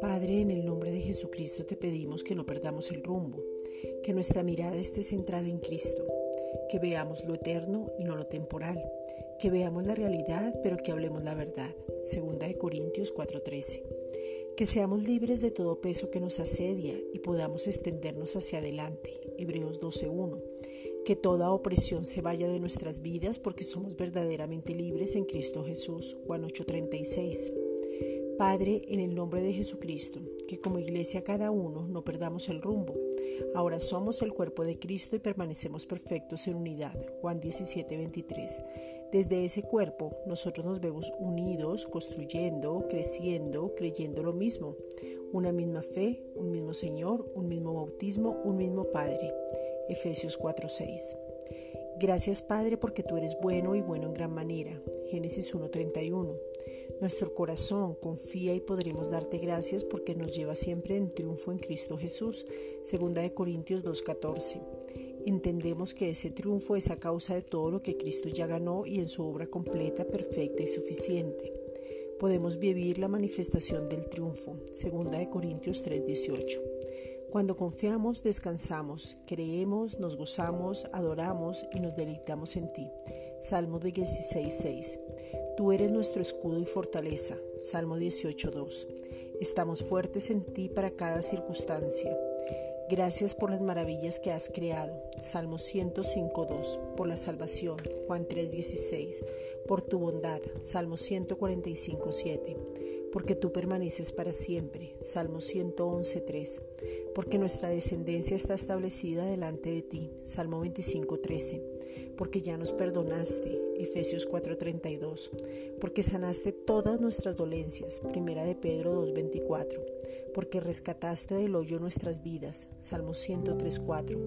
Padre, en el nombre de Jesucristo te pedimos que no perdamos el rumbo, que nuestra mirada esté centrada en Cristo, que veamos lo eterno y no lo temporal, que veamos la realidad pero que hablemos la verdad. Segunda de Corintios 4:13. Que seamos libres de todo peso que nos asedia y podamos extendernos hacia adelante. Hebreos 12:1 que toda opresión se vaya de nuestras vidas porque somos verdaderamente libres en Cristo Jesús. Juan 8:36. Padre, en el nombre de Jesucristo, que como iglesia cada uno no perdamos el rumbo. Ahora somos el cuerpo de Cristo y permanecemos perfectos en unidad. Juan 17:23. Desde ese cuerpo nosotros nos vemos unidos, construyendo, creciendo, creyendo lo mismo. Una misma fe, un mismo Señor, un mismo bautismo, un mismo Padre. Efesios 4:6. Gracias Padre porque tú eres bueno y bueno en gran manera. Génesis 1:31. Nuestro corazón confía y podremos darte gracias porque nos lleva siempre en triunfo en Cristo Jesús. Segunda de Corintios 2:14. Entendemos que ese triunfo es a causa de todo lo que Cristo ya ganó y en su obra completa, perfecta y suficiente. Podemos vivir la manifestación del triunfo. Segunda de Corintios 3:18. Cuando confiamos, descansamos, creemos, nos gozamos, adoramos y nos deleitamos en ti. Salmo 16.6. Tú eres nuestro escudo y fortaleza. Salmo 18.2. Estamos fuertes en ti para cada circunstancia. Gracias por las maravillas que has creado. Salmo 105.2. Por la salvación. Juan 3.16. Por tu bondad. Salmo 145.7 porque tú permaneces para siempre. Salmo 111.3. Porque nuestra descendencia está establecida delante de ti. Salmo 25.13. Porque ya nos perdonaste. Efesios 4:32. Porque sanaste todas nuestras dolencias. Primera de Pedro 2:24. Porque rescataste del hoyo nuestras vidas. Salmo 103:4.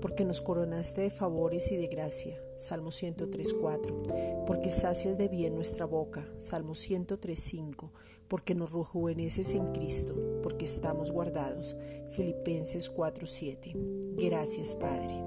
Porque nos coronaste de favores y de gracia. Salmo 103:4. Porque sacias de bien nuestra boca. Salmo 103:5 porque nos rejuveneces en Cristo, porque estamos guardados. Filipenses 4:7. Gracias, Padre.